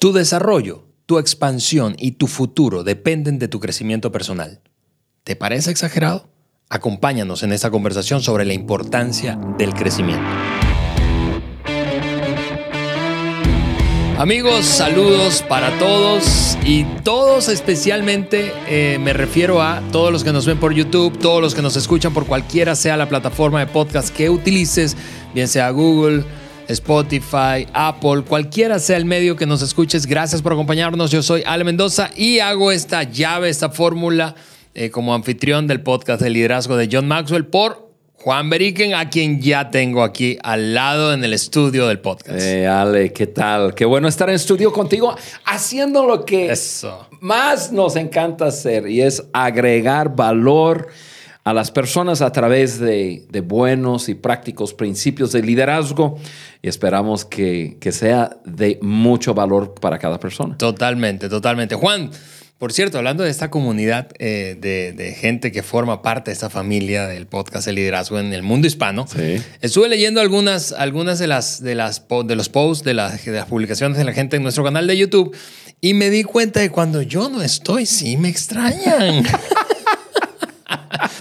Tu desarrollo, tu expansión y tu futuro dependen de tu crecimiento personal. ¿Te parece exagerado? Acompáñanos en esta conversación sobre la importancia del crecimiento. Amigos, saludos para todos y todos especialmente eh, me refiero a todos los que nos ven por YouTube, todos los que nos escuchan por cualquiera sea la plataforma de podcast que utilices, bien sea Google, Spotify, Apple, cualquiera sea el medio que nos escuches. Gracias por acompañarnos. Yo soy Ale Mendoza y hago esta llave, esta fórmula eh, como anfitrión del podcast de liderazgo de John Maxwell por Juan Beriken, a quien ya tengo aquí al lado en el estudio del podcast. Eh, Ale, ¿qué tal? Qué bueno estar en estudio contigo haciendo lo que más nos encanta hacer y es agregar valor a las personas a través de, buenos y prácticos principios de liderazgo y esperamos que, que sea de mucho valor para cada persona. Totalmente, totalmente. Juan. Por cierto, hablando de esta comunidad eh, de, gente que forma parte de esta familia del podcast El Liderazgo en el mundo hispano, estuve leyendo algunas, algunas de, las, de, las, de los posts, de, las, de las publicaciones de la gente en nuestro canal de YouTube y me di cuenta de cuando yo no estoy, sí me extrañan.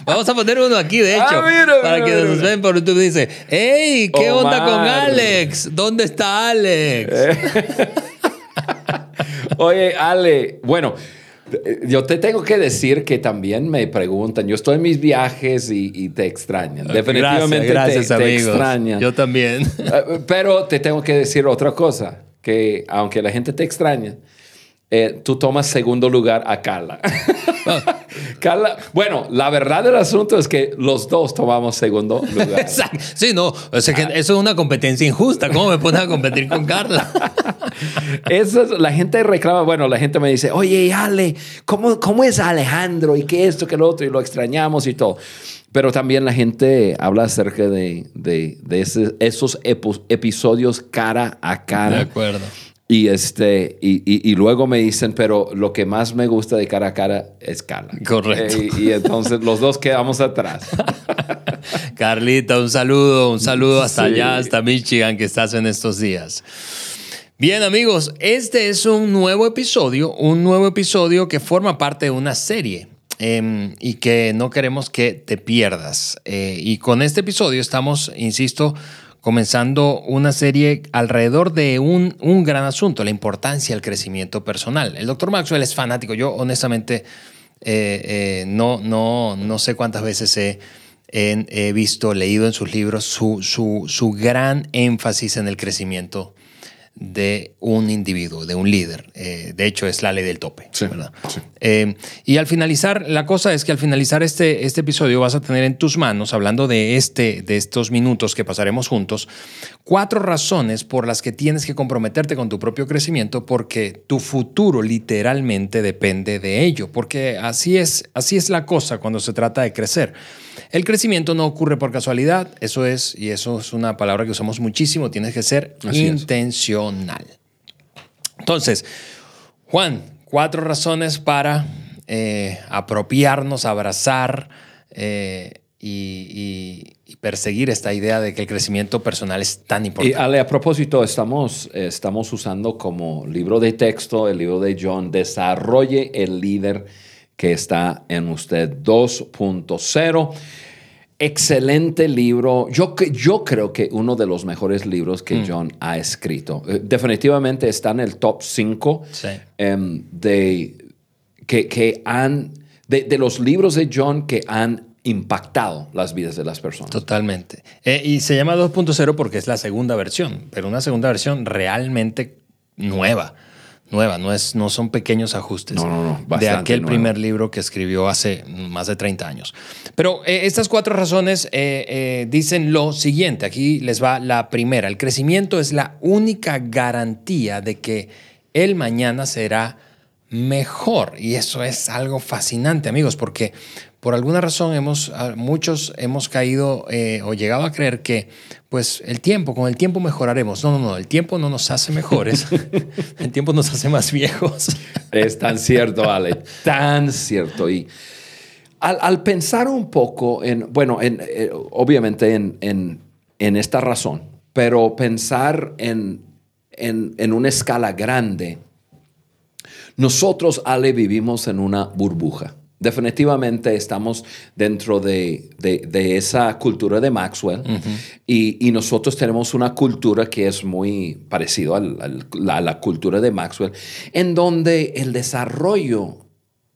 Vamos a poner uno aquí, de hecho, ah, para que nos ven por YouTube. Dice, hey, ¿qué onda con Alex? ¿Dónde está Alex? Oye, Ale, bueno, yo te tengo que decir que también me preguntan, yo estoy en mis viajes y, te extrañan. Definitivamente gracias, te, extrañan. Yo también. Eh, pero te tengo que decir otra cosa, que aunque la gente te extraña, eh, tú tomas segundo lugar a Carla. Carla, bueno, la verdad del asunto es que los dos tomamos segundo lugar. Sí, no, eso es una competencia injusta. ¿Cómo me pones a competir con Carla? Eso la gente reclama, bueno, la gente me dice, oye, Ale, ¿cómo, ¿cómo es Alejandro? Y qué esto, qué lo otro, y lo extrañamos y todo. Pero también la gente habla acerca de, de, de esos episodios cara a cara. De acuerdo y, este, y, y, luego me dicen, pero lo que más me gusta de cara a cara es Carla. Correcto. Eh, y, entonces los dos quedamos atrás. Carlita, un saludo, un saludo hasta allá, hasta Michigan, que estás en estos días. Bien amigos, este es un nuevo episodio, un nuevo episodio que forma parte de una serie em, y que no queremos que te pierdas. Eh, y con este episodio estamos, insisto, comenzando una serie alrededor de un, un, gran asunto, la importancia del crecimiento personal. El doctor Maxwell es fanático. Yo honestamente eh, eh, no, no, no sé cuántas veces he, he, visto, leído en sus libros su, su, su gran énfasis en el crecimiento de un individuo, de un líder. Eh, de hecho, es la ley del tope. ¿verdad? Eh, y al finalizar, la cosa es que al finalizar este, este episodio vas a tener en tus manos, hablando de, este, de estos minutos que pasaremos juntos, cuatro razones por las que tienes que comprometerte con tu propio crecimiento porque tu futuro literalmente depende de ello. Porque así es, así es la cosa cuando se trata de crecer. El crecimiento no ocurre por casualidad, eso es, y eso es una palabra que usamos muchísimo, tienes que ser intencional. Entonces, Juan, cuatro razones para eh, apropiarnos, abrazar eh, y, perseguir esta idea de que el crecimiento personal es tan importante. Y Ale, a propósito, estamos, estamos usando como libro de texto el libro de John, Desarrolle el líder que está en usted 2.0. Excelente libro. Yo, yo creo que uno de los mejores libros que mm. John ha escrito. Eh, definitivamente está en el top 5 em, de, que, han, de, los libros de John que han impactado las vidas de las personas. Totalmente. Eh, y se llama 2.0 porque es la segunda versión, pero una segunda versión realmente nueva nueva, no, es, no son pequeños ajustes de aquel primer libro que escribió hace más de 30 años. Pero eh, estas cuatro razones eh, eh, dicen lo siguiente, aquí les va la primera, el crecimiento es la única garantía de que el mañana será mejor y eso es algo fascinante amigos porque por alguna razón hemos, muchos hemos caído o llegado a creer que pues el tiempo, con el tiempo mejoraremos. No, no, no, el tiempo no nos hace mejores, el tiempo nos hace más viejos. es tan cierto, Ale, tan cierto. Y al, pensar un poco en, bueno, en, eh, obviamente en, en, esta razón, pero pensar en, en, en una escala grande, nosotros, Ale, vivimos en una burbuja. Definitivamente estamos dentro de, esa cultura de Maxwell y, nosotros tenemos una cultura que es muy parecida a la cultura de Maxwell, en donde el desarrollo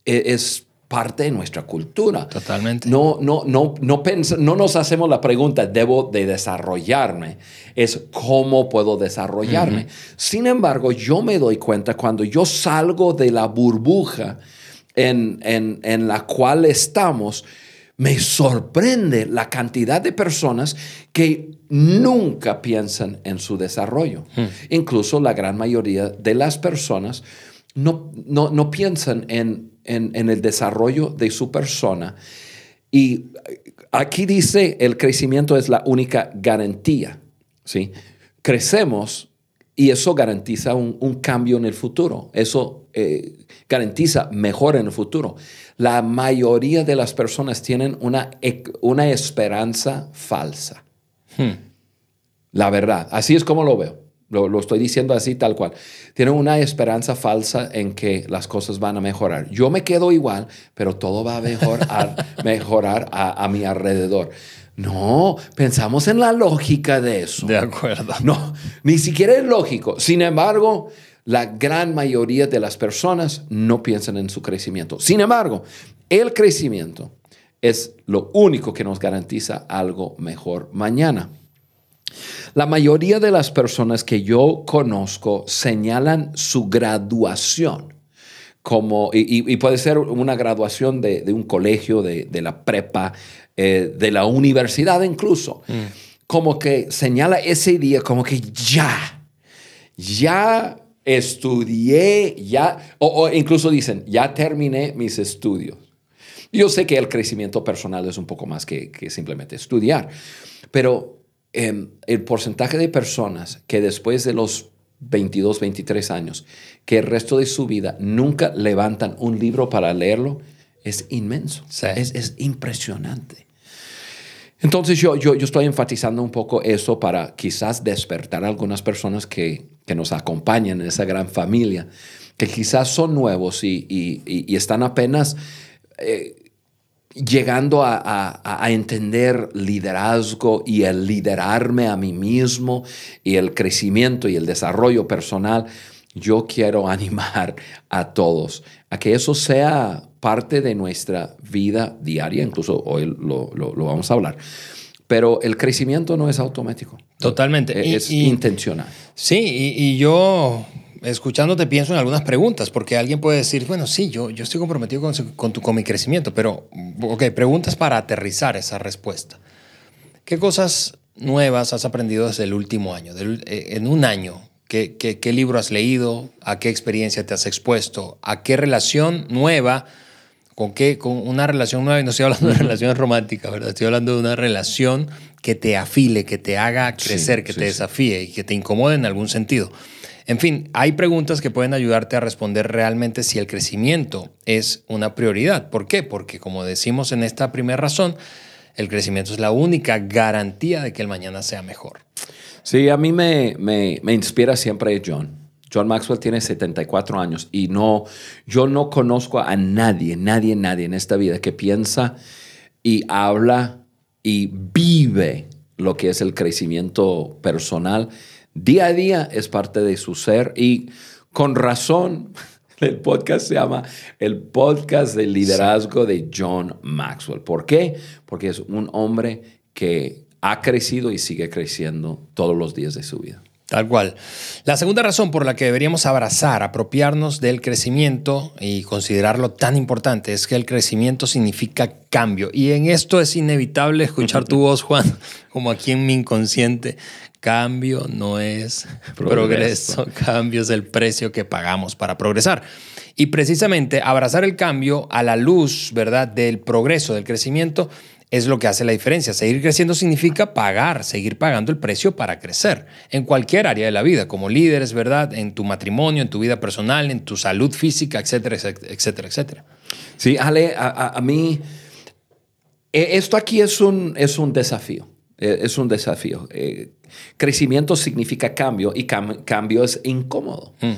e, es, parte de nuestra cultura. Totalmente. No, no, no, no, no nos hacemos la pregunta, debo de desarrollarme, es cómo puedo desarrollarme. Sin embargo, yo me doy cuenta cuando yo salgo de la burbuja, en, la cual estamos, me sorprende la cantidad de personas que nunca piensan en su desarrollo. Hmm. Incluso la gran mayoría de las personas no, no, piensan en, en, el desarrollo de su persona. Y aquí dice, el crecimiento es la única garantía. ¿sí? Crecemos y eso garantiza un, cambio en el futuro. Eso eh, garantiza mejor en el futuro. La mayoría de las personas tienen una, una esperanza falsa. Hmm. La verdad, así es como lo veo. Lo, estoy diciendo así tal cual. Tienen una esperanza falsa en que las cosas van a mejorar. Yo me quedo igual, pero todo va a mejorar, mejorar a, a mi alrededor. No, pensamos en la lógica de eso. De acuerdo. No, ni siquiera es lógico. Sin embargo, la gran mayoría de las personas no piensan en su crecimiento. Sin embargo, el crecimiento es lo único que nos garantiza algo mejor mañana. La mayoría de las personas que yo conozco señalan su graduación como, y, puede ser una graduación de, un colegio, de, la prepa, eh, de la universidad incluso, mm. como que señala ese día como que ya, ya estudié, ya, o, incluso dicen, ya terminé mis estudios. Yo sé que el crecimiento personal es un poco más que, simplemente estudiar, pero em, el porcentaje de personas que después de los 22, 23 años, que el resto de su vida nunca levantan un libro para leerlo, es inmenso. Es, impresionante. Entonces yo, yo, yo, estoy enfatizando un poco eso para quizás despertar a algunas personas que, que nos acompañan en esa gran familia, que quizás son nuevos y, y, están apenas eh, llegando a, entender liderazgo y el liderarme a mí mismo y el crecimiento y el desarrollo personal, yo quiero animar a todos a que eso sea parte de nuestra vida diaria, incluso hoy lo, vamos a hablar. Pero el crecimiento no es automático. Totalmente. Es, intencional. Sí, y yo escuchándote pienso en algunas preguntas, porque alguien puede decir, bueno, sí, yo, yo estoy comprometido con, con, tu, con mi crecimiento, pero, ok, preguntas para aterrizar esa respuesta. ¿Qué cosas nuevas has aprendido desde el último año, eh, en un año? ¿Qué, ¿Qué, qué, libro has leído? ¿A qué experiencia te has expuesto? ¿A qué relación nueva? ¿Con qué? Con una relación nueva, y no estoy hablando de relaciones románticas, ¿verdad? Estoy hablando de una relación que te afile, que te haga crecer, que te desafíe y que te incomode en algún sentido. En fin, hay preguntas que pueden ayudarte a responder realmente si el crecimiento es una prioridad. ¿Por qué? Porque como decimos en esta primera razón, el crecimiento es la única garantía de que el mañana sea mejor. Sí, a mí me, me, me inspira siempre John. John Maxwell tiene 74 años y no, yo no conozco a nadie, nadie, nadie en esta vida que piensa y habla y vive lo que es el crecimiento personal Día a día es parte de su ser y con razón el podcast se llama el podcast de liderazgo de John Maxwell. ¿Por qué? Porque es un hombre que ha crecido y sigue creciendo todos los días de su vida. Tal cual. La segunda razón por la que deberíamos abrazar, apropiarnos del crecimiento y considerarlo tan importante es que el crecimiento significa cambio. Y en esto es inevitable escuchar tu voz, Juan, como aquí en mi inconsciente. Cambio no es progreso. cambio es el precio que pagamos para progresar. Y precisamente abrazar el cambio a la luz, ¿verdad?, del progreso, del crecimiento, es lo que hace la diferencia. Seguir creciendo significa pagar, seguir pagando el precio para crecer en cualquier área de la vida, como líderes, ¿verdad? En tu matrimonio, en tu vida personal, en tu salud física, etcétera, etcétera, etcétera. Sí, Ale, a, mí, e, esto aquí es un, es un desafío. eh, es un desafío. Eh, crecimiento significa cambio y cambio es incómodo. Mm.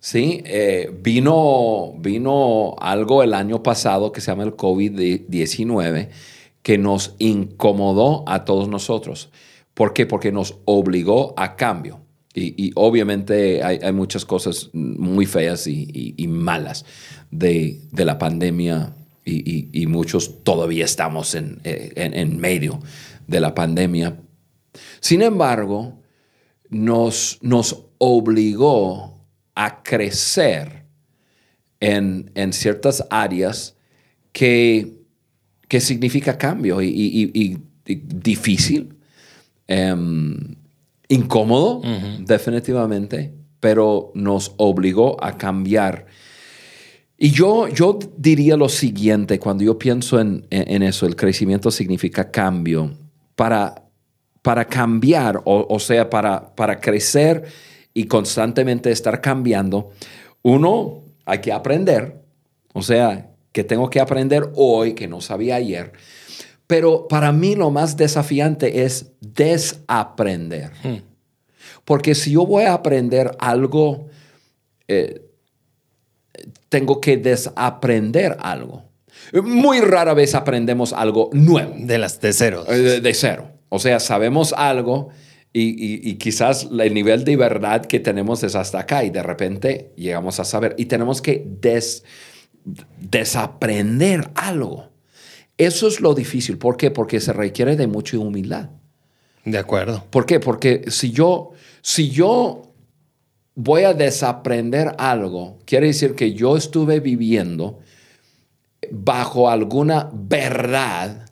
Sí, eh, vino, vino algo el año pasado que se llama el COVID-19 que nos incomodó a todos nosotros. ¿Por qué? Porque nos obligó a cambio. Y, obviamente hay, muchas cosas muy feas y, malas de, la pandemia y, muchos todavía estamos en, en, medio de la pandemia. Sin embargo, nos, nos obligó a crecer en, ciertas áreas que, que significa cambio y, difícil, em, incómodo, definitivamente, pero nos obligó a cambiar. Y yo, yo diría lo siguiente, cuando yo pienso en, eso, el crecimiento significa cambio. Para, para cambiar, o, sea, para, para crecer y constantemente estar cambiando, uno, hay que aprender, o sea, que tengo que aprender hoy que no sabía ayer. Pero para mí lo más desafiante es desaprender. Hmm. Porque si yo voy a aprender algo, eh, tengo que desaprender algo. Muy rara vez aprendemos algo nuevo. De, las, de cero. Eh, de cero. O sea, sabemos algo y, quizás el nivel de verdad que tenemos es hasta acá y de repente llegamos a saber y tenemos que desaprender algo. Eso es lo difícil. ¿Por qué? Porque se requiere de mucha humildad. De acuerdo. ¿Por qué? Porque si yo, si yo voy a desaprender algo, quiere decir que yo estuve viviendo bajo alguna verdad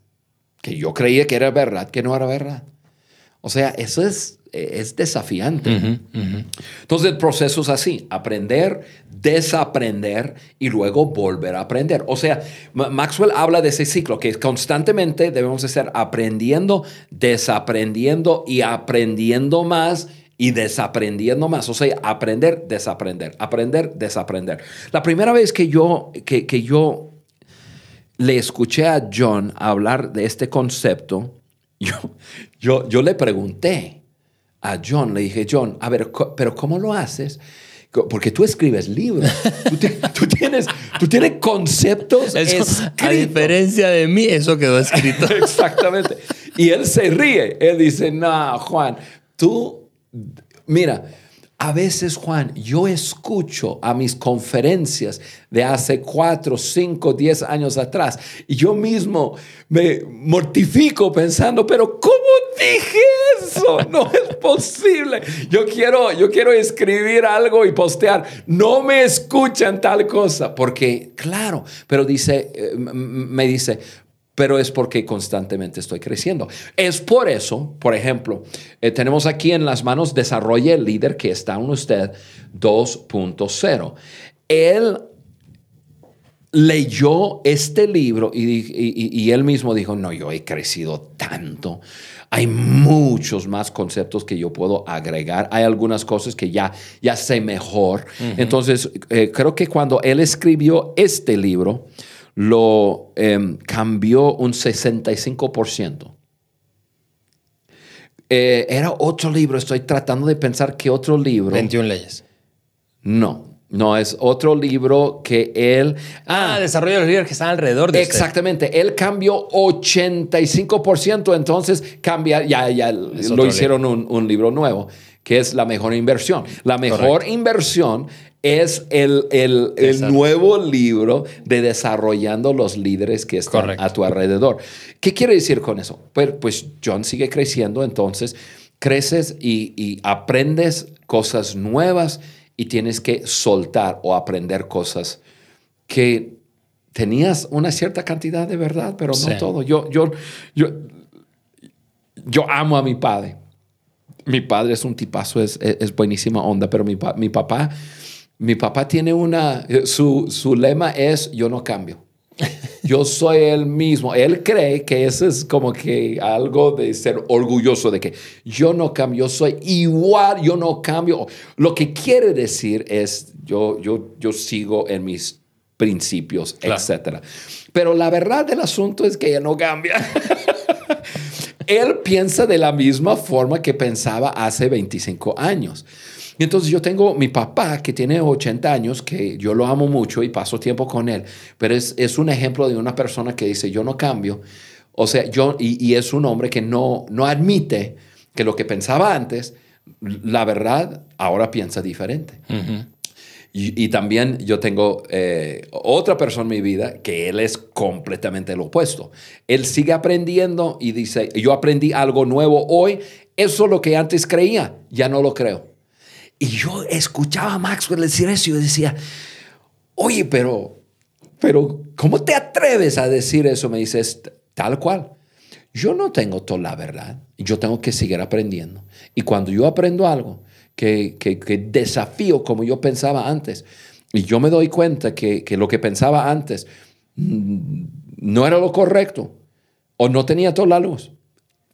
que yo creía que era verdad, que no era verdad. O sea, eso es, es desafiante. Entonces el proceso es así, aprender, desaprender y luego volver a aprender. O sea, Maxwell habla de ese ciclo que constantemente debemos estar aprendiendo, desaprendiendo y aprendiendo más y desaprendiendo más. O sea, aprender, desaprender, aprender, desaprender. La primera vez que yo, que, que yo le escuché a John hablar de este concepto, yo, yo, yo le pregunté a John, le dije, John, a ver, pero ¿cómo lo haces? Porque tú escribes libros, tú, tienes, tú tienes conceptos A diferencia de mí, eso quedó escrito. Exactamente. Y él se ríe. Él dice, no, Juan, tú, mira, a veces, Juan, yo escucho a mis conferencias de hace cuatro, cinco, diez años atrás y yo mismo me mortifico pensando, pero ¿cómo dije eso? No es posible. Yo quiero, yo quiero escribir algo y postear. No me escuchan tal cosa. Porque, claro, pero dice, eh, me dice, pero es porque constantemente estoy creciendo. Es por eso, por ejemplo, eh, tenemos aquí en las manos Desarrolle el líder que está en usted 2.0. Él leyó este libro y, él mismo dijo, no, yo he crecido tanto. Hay muchos más conceptos que yo puedo agregar. Hay algunas cosas que ya, ya sé mejor. Entonces, eh, creo que cuando él escribió este libro, lo em, cambió un 65%. Eh, era otro libro, estoy tratando de pensar que otro libro. 21 leyes. No, no, es otro libro que él... Ah, ah desarrollo de los líderes que están alrededor de Exactamente, él cambió 85%, entonces cambia, ya, ya lo hicieron un, un, libro nuevo, que es la mejor inversión. La mejor inversión es el, nuevo libro de desarrollando los líderes que están a tu alrededor. ¿Qué quiere decir con eso? Pues, pues John sigue creciendo, entonces creces y, aprendes cosas nuevas y tienes que soltar o aprender cosas que tenías una cierta cantidad de verdad, pero no todo. Yo, yo, yo, yo amo a mi padre. Mi padre es un tipazo, es, es, buenísima onda, pero mi, mi papá mi papá tiene una, su, su lema es yo no cambio. Yo soy el mismo. Él cree que eso es como que algo de ser orgulloso de que yo no cambio, yo soy igual, yo no cambio. Lo que quiere decir es yo, yo, yo sigo en mis principios, etc. Pero la verdad del asunto es que ella no cambia. él piensa de la misma forma que pensaba hace 25 años. Y entonces yo tengo mi papá que tiene 80 años, que yo lo amo mucho y paso tiempo con él, pero es, es un ejemplo de una persona que dice, yo no cambio. O sea, yo, y, y es un hombre que no, no admite que lo que pensaba antes, la verdad, ahora piensa diferente. y, y, también yo tengo eh, otra persona en mi vida que él es completamente lo opuesto. Él sigue aprendiendo y dice, yo aprendí algo nuevo hoy, eso es lo que antes creía, ya no lo creo. Y yo escuchaba a Maxwell decir eso y yo decía, oye, pero, pero, ¿cómo te atreves a decir eso? Me dices, tal cual. Yo no tengo toda la verdad. Yo tengo que seguir aprendiendo. Y cuando yo aprendo algo que, que, que desafío como yo pensaba antes, y yo me doy cuenta que, que lo que pensaba antes mm, no era lo correcto o no tenía toda la luz,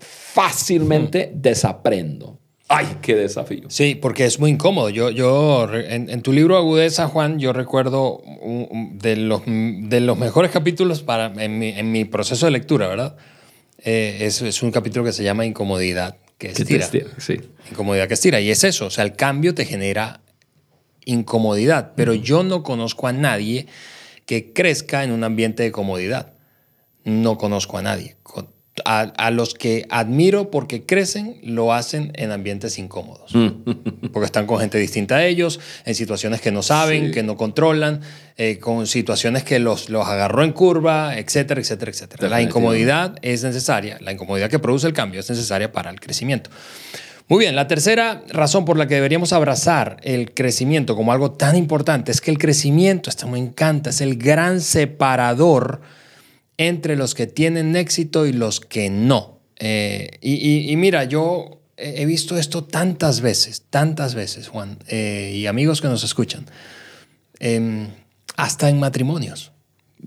fácilmente desaprendo. ¡Ay, qué desafío! Sí, porque es muy incómodo. Yo, yo en, en tu libro Agudeza, Juan, yo recuerdo de, los, de los mejores capítulos para, en, mi, en mi proceso de lectura, ¿verdad? Eh, es, es, un capítulo que se llama Incomodidad, que estira. estira sí. Incomodidad que estira. Y es eso, o sea, el cambio te genera incomodidad, pero uh -huh. yo no conozco a nadie que crezca en un ambiente de comodidad. No conozco a nadie. A, a, los que admiro porque crecen, lo hacen en ambientes incómodos. porque están con gente distinta a ellos, en situaciones que no saben, sí. que no controlan, eh, con situaciones que los, los agarró en curva, etcétera, etcétera, etcétera. La incomodidad es necesaria, la incomodidad que produce el cambio es necesaria para el crecimiento. Muy bien, la tercera razón por la que deberíamos abrazar el crecimiento como algo tan importante es que el crecimiento, esto me encanta, es el gran separador entre los que tienen éxito y los que no. Eh, y, y, y, mira, yo he visto esto tantas veces, tantas veces, Juan, eh, y amigos que nos escuchan, eh, hasta en matrimonios,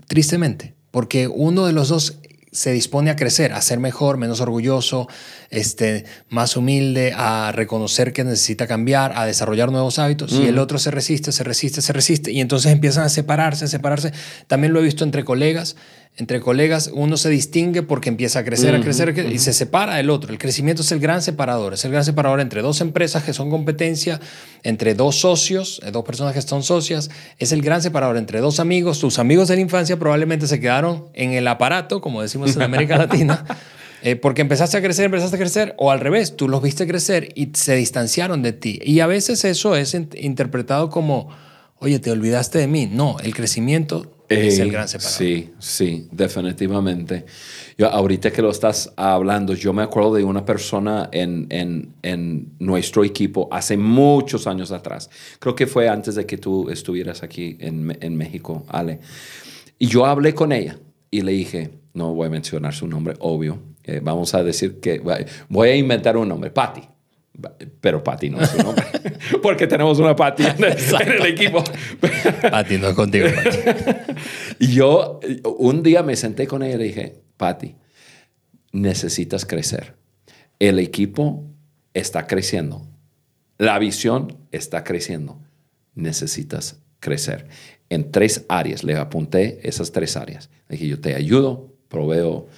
tristemente, porque uno de los dos se dispone a crecer, a ser mejor, menos orgulloso, este, más humilde, a reconocer que necesita cambiar, a desarrollar nuevos hábitos, mm. y el otro se resiste, se resiste, se resiste, y entonces empiezan a separarse, a separarse. También lo he visto entre colegas, entre colegas uno se distingue porque empieza a crecer, uh -huh, a crecer, uh -huh. y se separa del otro. El crecimiento es el gran separador, es el gran separador entre dos empresas que son competencia, entre dos socios, eh, dos personas que son socias, es el gran separador entre dos amigos. Tus amigos de la infancia probablemente se quedaron en el aparato, como decimos en América Latina. Eh, porque empezaste a crecer, empezaste a crecer, o al revés, tú los viste crecer y se distanciaron de ti. Y a veces eso es interpretado como, oye, te olvidaste de mí. No, el crecimiento eh, es el gran separador. Sí, sí, definitivamente. Yo, ahorita que lo estás hablando, yo me acuerdo de una persona en, en, en, nuestro equipo hace muchos años atrás. Creo que fue antes de que tú estuvieras aquí en, en México, Ale. Y yo hablé con ella y le dije, no voy a mencionar su nombre, obvio. Eh, vamos a decir que voy a inventar un nombre, Patty. Pero Patty no es su nombre. Porque tenemos una Patty en, en el, equipo. Patty no es contigo, Patty. Y yo un día me senté con ella y le dije, Patty, necesitas crecer. El equipo está creciendo. La visión está creciendo. Necesitas crecer. En tres áreas. Le apunté esas tres áreas. Le dije, yo te ayudo, proveo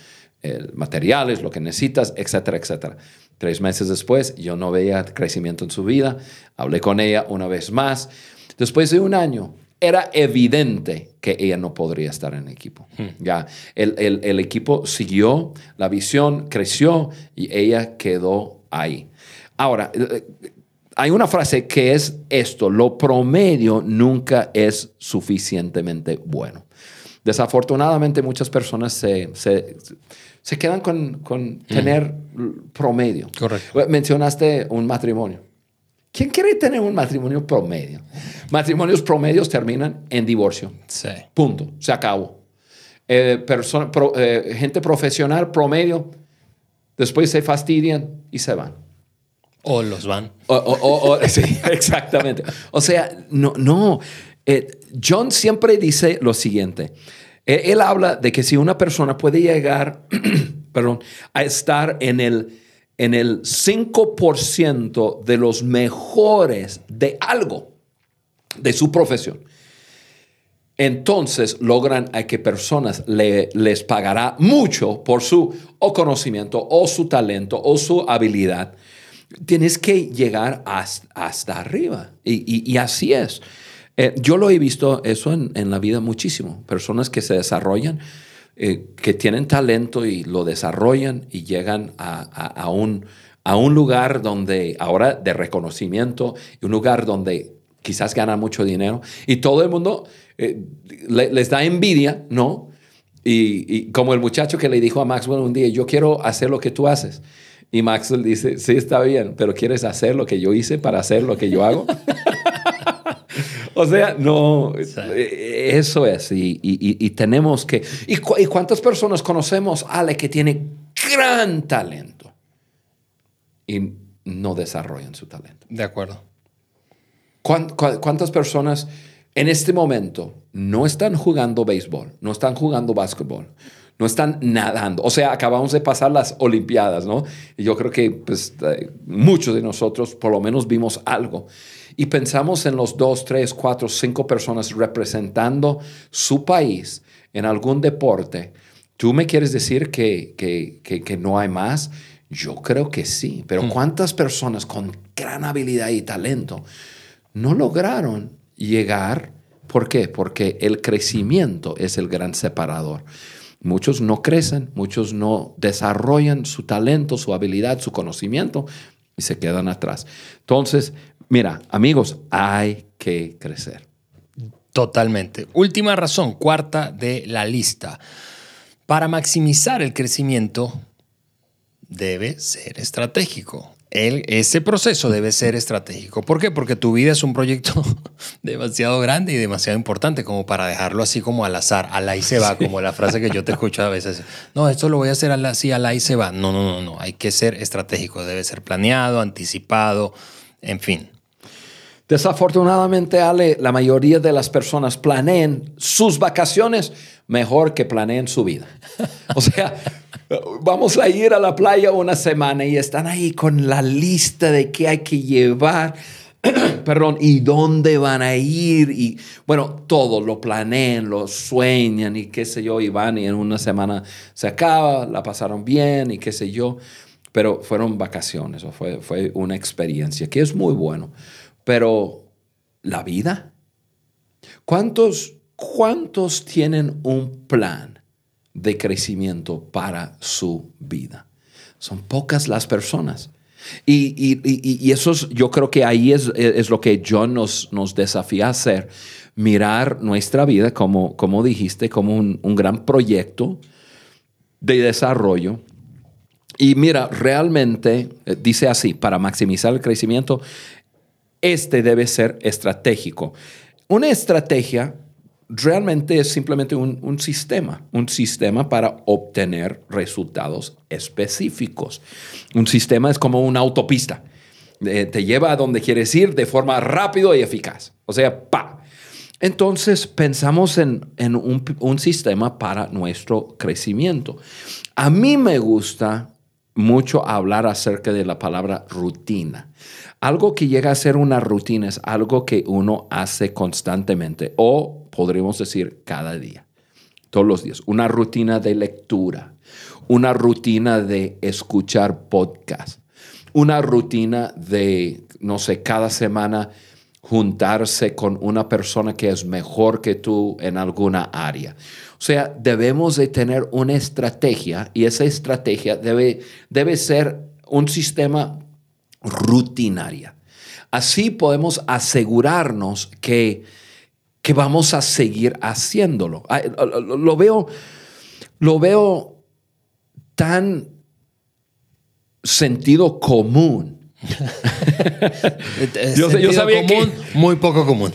eh, materiales, lo que necesitas, etcétera, etcétera. Tres meses después, yo no veía crecimiento en su vida. Hablé con ella una vez más. Después de un año, era evidente que ella no podría estar en el equipo. Hmm. Ya, el, el, el, equipo siguió, la visión creció y ella quedó ahí. Ahora, eh, hay una frase que es esto, lo promedio nunca es suficientemente bueno. Desafortunadamente muchas personas se, se, se quedan con, con tener mm. promedio. Correcto. Mencionaste un matrimonio. ¿Quién quiere tener un matrimonio promedio? Matrimonios promedios terminan en divorcio. Sí. Punto. Se acabó. Eh, persona, pro, eh, gente profesional promedio, después se fastidian y se van. O los van. O, o, o, sí, exactamente. O sea, no, no. Eh, John siempre dice lo siguiente. Él, él, habla de que si una persona puede llegar, perdón, a estar en el, en el 5% de los mejores de algo, de su profesión, entonces logran a que personas le, les pagará mucho por su o conocimiento o su talento o su habilidad. Tienes que llegar hasta, arriba. Y, así es. Eh, yo lo he visto eso en, la vida muchísimo. Personas que se desarrollan, eh, que tienen talento y lo desarrollan y llegan a, un, a un lugar donde ahora de reconocimiento y un lugar donde quizás ganan mucho dinero y todo el mundo eh, les da envidia, ¿no? Y, como el muchacho que le dijo a Maxwell un día, yo quiero hacer lo que tú haces. Y Maxwell dice, sí, está bien, pero ¿quieres hacer lo que yo hice para hacer lo que yo hago? o sea, no, eh, eso es. Y, tenemos que... ¿Y, cuántas personas conocemos, Ale, que tiene gran talento y no desarrollan su talento? De acuerdo. ¿Cuántas personas en este momento no están jugando béisbol, no están jugando básquetbol, no están nadando. O sea, acabamos de pasar las Olimpiadas, ¿no? Y yo creo que pues, eh, muchos de nosotros por lo menos vimos algo. Y pensamos en los dos, tres, cuatro, cinco personas representando su país en algún deporte. ¿Tú me quieres decir que, que, que, no hay más? Yo creo que sí, pero hmm. ¿cuántas personas con gran habilidad y talento no lograron llegar. ¿Por qué? Porque el crecimiento es el gran separador. Muchos no crecen, muchos no desarrollan su talento, su habilidad, su conocimiento y se quedan atrás. Entonces, mira, amigos, hay que crecer. Totalmente. Última razón, cuarta de la lista. Para maximizar el crecimiento, debe ser estratégico ese proceso debe ser estratégico. ¿Por qué? Porque tu vida es un proyecto demasiado grande y demasiado importante como para dejarlo así como al azar, al ahí se va, como la frase que yo te escucho a veces. No, esto lo voy a hacer así, al ahí se va. No, no, no, no. Hay que ser estratégico. Debe ser planeado, anticipado, en fin. Desafortunadamente, Ale, la mayoría de las personas planeen sus vacaciones mejor que planeen su vida. O sea, vamos a ir a la playa una semana y están ahí con la lista de qué hay que llevar, perdón, y dónde van a ir. Y bueno, todo lo planean, lo sueñan y qué sé yo, y van y en una semana se acaba, la pasaron bien y qué sé yo. Pero fueron vacaciones fue, fue una experiencia que es muy bueno. Pero la vida, ¿cuántos, cuántos tienen un plan? De crecimiento para su vida. Son pocas las personas. Y, eso yo creo que ahí es, es, lo que John nos, nos desafía a hacer, mirar nuestra vida como, como dijiste, como un, un gran proyecto de desarrollo. Y mira, realmente eh, dice así, para maximizar el crecimiento, este debe ser estratégico. Una estrategia realmente es simplemente un, sistema, un sistema para obtener resultados específicos. Un sistema es como una autopista. Eh, te lleva a donde quieres ir de forma rápida y eficaz. O sea, pa. Entonces pensamos en, un, un sistema para nuestro crecimiento. A mí me gusta mucho hablar acerca de la palabra rutina. Algo que llega a ser una rutina es algo que uno hace constantemente o podríamos decir cada día, todos los días. Una rutina de lectura, una rutina de escuchar podcast, una rutina de, no sé, cada semana juntarse con una persona que es mejor que tú en alguna área. O sea, debemos de tener una estrategia y esa estrategia debe, debe ser un sistema rutinaria. Así podemos asegurarnos que que vamos a seguir haciéndolo. Lo veo, lo veo tan sentido común. yo, sabía común, muy poco común.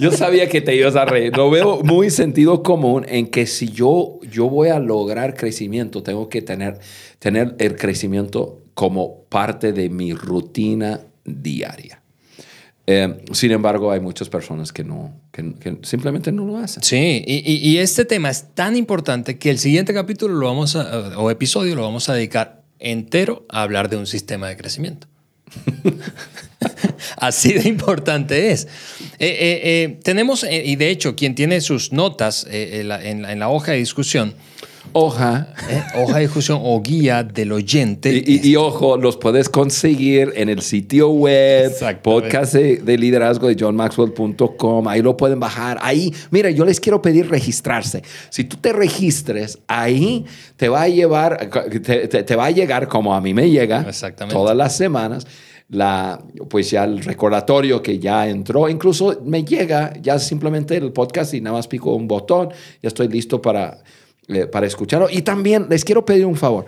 Yo, sabía que te ibas a reír. Lo veo muy sentido común en que si yo, yo voy a lograr crecimiento, tengo que tener, tener el crecimiento como parte de mi rutina diaria. Eh, sin embargo, hay muchas personas que no, que, simplemente no lo hacen. Sí, y, este tema es tan importante que el siguiente capítulo lo vamos a, o episodio lo vamos a dedicar entero a hablar de un sistema de crecimiento. Así de importante es. Eh, eh, tenemos, y de hecho, quien tiene sus notas en, la, hoja de discusión, hoja. hoja de discusión o guía del oyente. Y, ojo, los puedes conseguir en el sitio web, podcast de, liderazgo de johnmaxwell.com. Ahí lo pueden bajar. Ahí, mira, yo les quiero pedir registrarse. Si tú te registres, ahí te va a llevar, te, va a llegar como a mí me llega todas las semanas la, pues ya el recordatorio que ya entró, incluso me llega ya simplemente el podcast y nada más pico un botón, ya estoy listo para, eh, para escucharlo. Y también les quiero pedir un favor.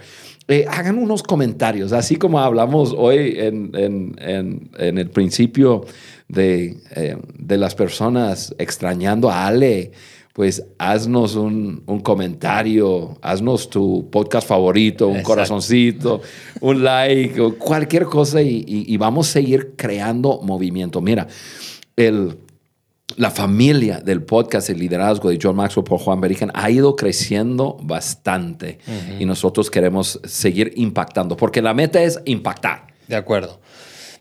Eh, hagan unos comentarios, así como hablamos hoy en, en, en, el principio de, eh, de las personas extrañando a Ale pues haznos un, comentario, haznos tu podcast favorito, un corazoncito, un like, cualquier cosa y, vamos a seguir creando movimiento. Mira, el, la familia del podcast El Liderazgo de John Maxwell por Juan Berigen ha ido creciendo bastante y nosotros queremos seguir impactando, porque la meta es impactar. De acuerdo.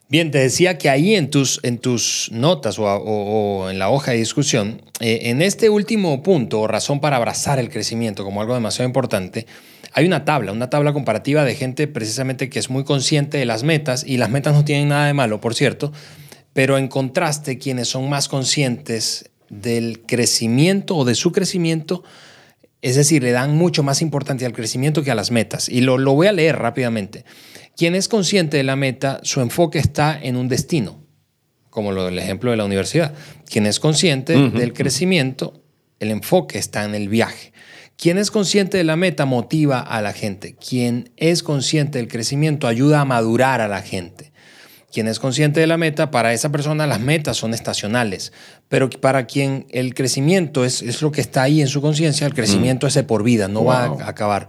Bien, te decía que ahí en tus, en tus notas o, en la hoja de discusión, eh, en este último punto, razón para abrazar el crecimiento como algo demasiado importante, hay una tabla, una tabla comparativa de gente precisamente que es muy consciente de las metas y las metas no tienen nada de malo, por cierto, pero en contraste, quienes son más conscientes del crecimiento o de su crecimiento, es decir, le dan mucho más importancia al crecimiento que a las metas. Y lo, lo voy a leer rápidamente. Quien es consciente de la meta, su enfoque está en un destino, como lo del ejemplo de la universidad. Quien es consciente del crecimiento, el enfoque está en el viaje. Quien es consciente de la meta motiva a la gente. Quien es consciente del crecimiento ayuda a madurar a la gente. Quien es consciente de la meta, para esa persona las metas son estacionales, pero para quien el crecimiento es, es lo que está ahí en su conciencia, el crecimiento es de por vida, no va a acabar.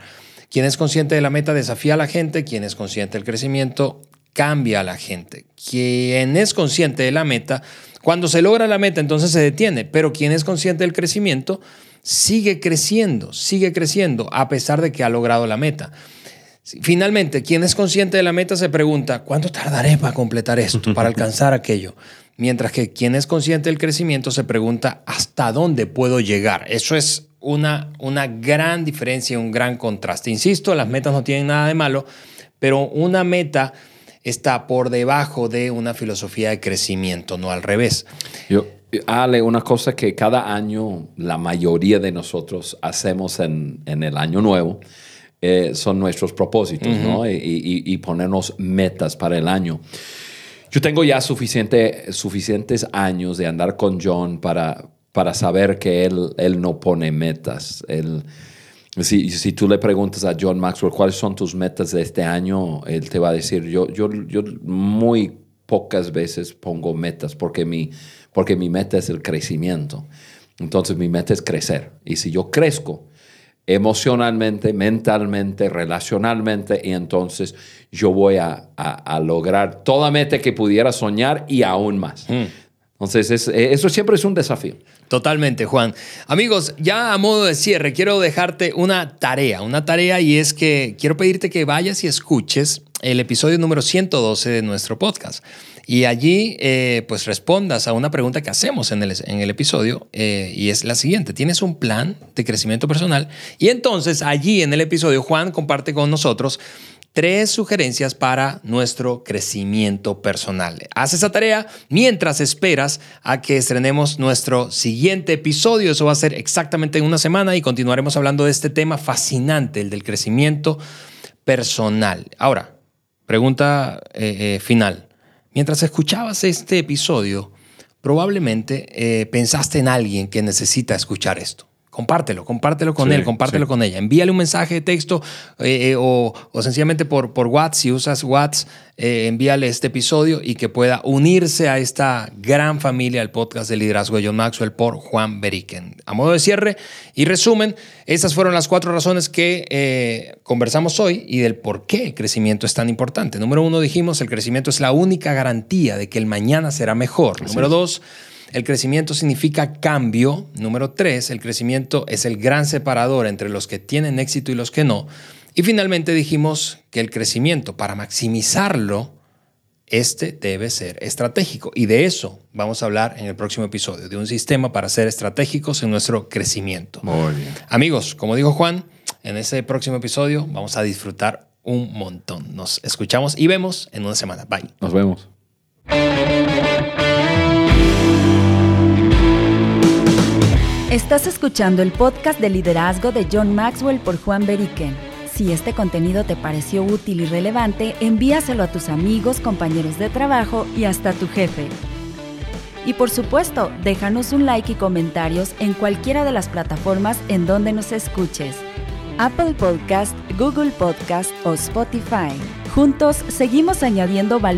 Quien es consciente de la meta desafía a la gente, quien es consciente del crecimiento cambia a la gente. Quien es consciente de la meta, cuando se logra la meta entonces se detiene, pero quien es consciente del crecimiento sigue creciendo, sigue creciendo a pesar de que ha logrado la meta. Finalmente, quien es consciente de la meta se pregunta, ¿cuánto tardaré para completar esto, para alcanzar aquello? Mientras que quien es consciente del crecimiento se pregunta, ¿hasta dónde puedo llegar? Eso es una, una gran diferencia, un gran contraste. Insisto, las metas no tienen nada de malo, pero una meta está por debajo de una filosofía de crecimiento, no al revés. Yo, Ale, una cosa que cada año la mayoría de nosotros hacemos en, el año nuevo eh, son nuestros propósitos, ¿no? Y, ponernos metas para el año. Yo tengo ya suficiente, suficientes años de andar con John para, para saber que él, él no pone metas. Él, si, si, tú le preguntas a John Maxwell cuáles son tus metas de este año, él te va a decir, yo, yo, yo muy pocas veces pongo metas porque mi, porque mi meta es el crecimiento. Entonces mi meta es crecer. Y si yo crezco emocionalmente, mentalmente, relacionalmente, y entonces yo voy a, a, lograr toda meta que pudiera soñar y aún más. Hmm. Entonces, eso siempre es un desafío. Totalmente, Juan. Amigos, ya a modo de cierre, quiero dejarte una tarea, una tarea y es que quiero pedirte que vayas y escuches el episodio número 112 de nuestro podcast. Y allí, eh, pues respondas a una pregunta que hacemos en el, en el episodio eh, y es la siguiente. ¿Tienes un plan de crecimiento personal? Y entonces allí en el episodio, Juan comparte con nosotros tres sugerencias para nuestro crecimiento personal. Haz esa tarea mientras esperas a que estrenemos nuestro siguiente episodio. Eso va a ser exactamente en una semana y continuaremos hablando de este tema fascinante, el del crecimiento personal. Ahora, pregunta eh, final. Mientras escuchabas este episodio, probablemente eh, pensaste en alguien que necesita escuchar esto. Compártelo, compártelo con él, compártelo con ella. Envíale un mensaje de texto eh, eh, o, sencillamente por, por WhatsApp, si usas WhatsApp, eh, envíale este episodio y que pueda unirse a esta gran familia del podcast de liderazgo de John Maxwell por Juan Beriken. A modo de cierre y resumen, estas fueron las cuatro razones que conversamos hoy y del por qué el crecimiento es tan importante. Número uno, dijimos, el crecimiento es la única garantía de que el mañana será mejor. Número dos, el crecimiento significa cambio. Número tres, el crecimiento es el gran separador entre los que tienen éxito y los que no. Y finalmente dijimos que el crecimiento, para maximizarlo, este debe ser estratégico. Y de eso vamos a hablar en el próximo episodio, de un sistema para ser estratégicos en nuestro crecimiento. Muy bien. Amigos, como dijo Juan, en ese próximo episodio vamos a disfrutar un montón. Nos escuchamos y vemos en una semana. Bye. Nos vemos. Estás escuchando el podcast de liderazgo de John Maxwell por Juan Beriken. Si este contenido te pareció útil y relevante, envíaselo a tus amigos, compañeros de trabajo y hasta tu jefe. Y por supuesto, déjanos un like y comentarios en cualquiera de las plataformas en donde nos escuches. Apple Podcast, Google Podcast o Spotify. Juntos seguimos añadiendo valor